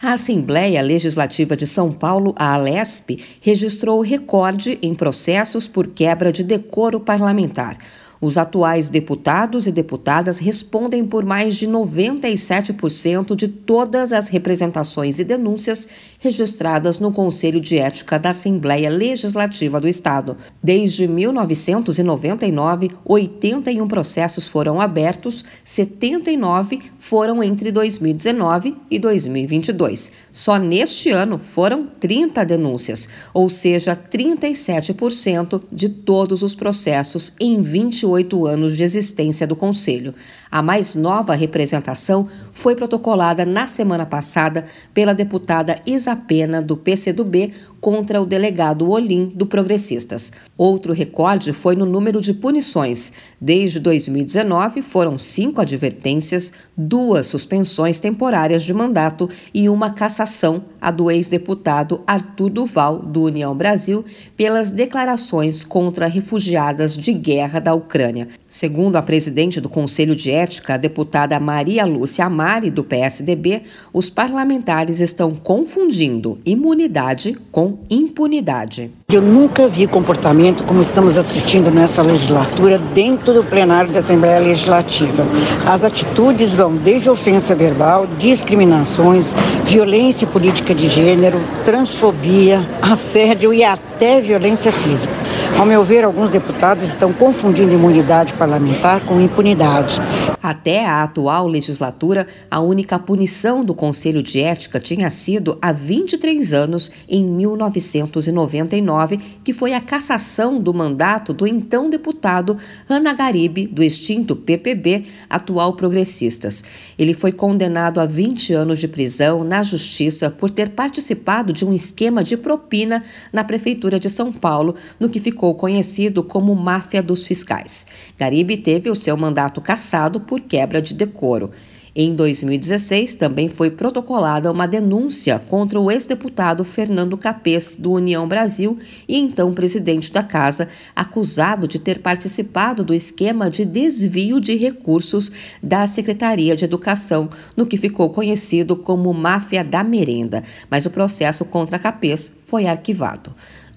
A Assembleia Legislativa de São Paulo, a Alesp, registrou recorde em processos por quebra de decoro parlamentar. Os atuais deputados e deputadas respondem por mais de 97% de todas as representações e denúncias registradas no Conselho de Ética da Assembleia Legislativa do Estado. Desde 1999, 81 processos foram abertos, 79 foram entre 2019 e 2022. Só neste ano foram 30 denúncias, ou seja, 37% de todos os processos em 28 28 anos de existência do Conselho. A mais nova representação foi protocolada na semana passada pela deputada Isa Pena, do PCdoB, contra o delegado Olim, do Progressistas. Outro recorde foi no número de punições. Desde 2019, foram cinco advertências, duas suspensões temporárias de mandato e uma cassação a do ex-deputado Arthur Duval, do União Brasil, pelas declarações contra refugiadas de guerra da Ucrânia. Segundo a presidente do Conselho de Ética, a deputada Maria Lúcia Amari, do PSDB, os parlamentares estão confundindo imunidade com impunidade. Eu nunca vi comportamento como estamos assistindo nessa legislatura dentro do plenário da Assembleia Legislativa. As atitudes vão desde ofensa verbal, discriminações, violência política de gênero, transfobia, assédio e até violência física. Ao meu ver, alguns deputados estão confundindo imunidade parlamentar com impunidade. Até a atual legislatura, a única punição do Conselho de Ética tinha sido há 23 anos, em 1999, que foi a cassação do mandato do então deputado Ana Garibe, do extinto PPB, atual Progressistas. Ele foi condenado a 20 anos de prisão na Justiça por ter participado de um esquema de propina na Prefeitura de São Paulo, no que ficou ficou conhecido como Máfia dos Fiscais. Garibe teve o seu mandato cassado por quebra de decoro. Em 2016, também foi protocolada uma denúncia contra o ex-deputado Fernando Capês, do União Brasil, e então presidente da Casa, acusado de ter participado do esquema de desvio de recursos da Secretaria de Educação, no que ficou conhecido como Máfia da Merenda. Mas o processo contra Capês foi arquivado.